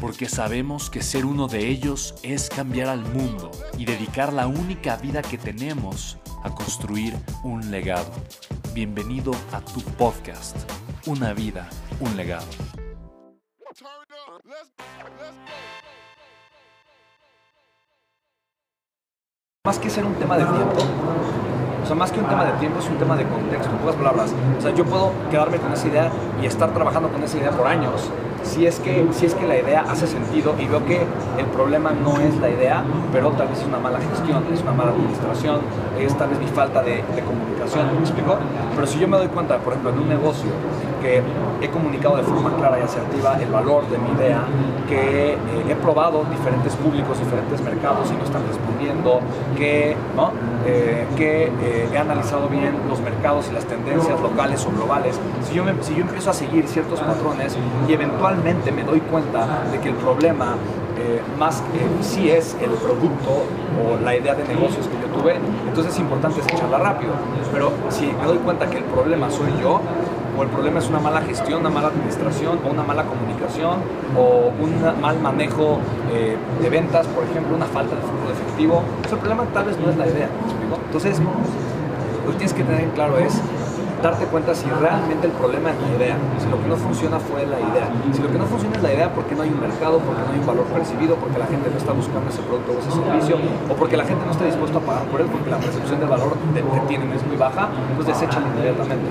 porque sabemos que ser uno de ellos es cambiar al mundo y dedicar la única vida que tenemos a construir un legado. Bienvenido a tu podcast, Una vida, un legado. Más que ser un tema de tiempo, o sea, más que un tema de tiempo, es un tema de contexto, en pocas palabras. O sea, yo puedo quedarme con esa idea y estar trabajando con esa idea por años, si es que, si es que la idea hace sentido y veo que el problema no es la idea, pero tal vez es una mala gestión, es una mala administración, es tal vez mi falta de, comunicación, ¿me explico? Pero si yo me doy cuenta, por ejemplo, en un negocio que he comunicado de forma clara y asertiva el valor de mi idea, que eh, he probado diferentes públicos, diferentes mercados y no están respondiendo, que, ¿no? Eh, que eh, he analizado bien los mercados y las tendencias locales o globales, si yo, si yo empiezo a seguir ciertos patrones y eventualmente me doy cuenta de que el problema eh, más que sí es el producto o la idea de negocios que yo tuve, entonces es importante echarla rápido. Pero si me doy cuenta que el problema soy yo, o el problema es una mala gestión, una mala administración, o una mala comunicación, o un mal manejo eh, de ventas, por ejemplo, una falta de flujo de efectivo, pues el problema tal vez no es la idea. Entonces, lo que tienes que tener en claro es darte cuenta si realmente el problema es la idea, si lo que no funciona fue la idea. Si lo que no funciona es la idea porque no hay un mercado, porque no hay un valor percibido, porque la gente no está buscando ese producto o ese servicio, o porque la gente no está dispuesta a pagar por él porque la percepción del valor que tienen es muy baja, pues deséchalo inmediatamente.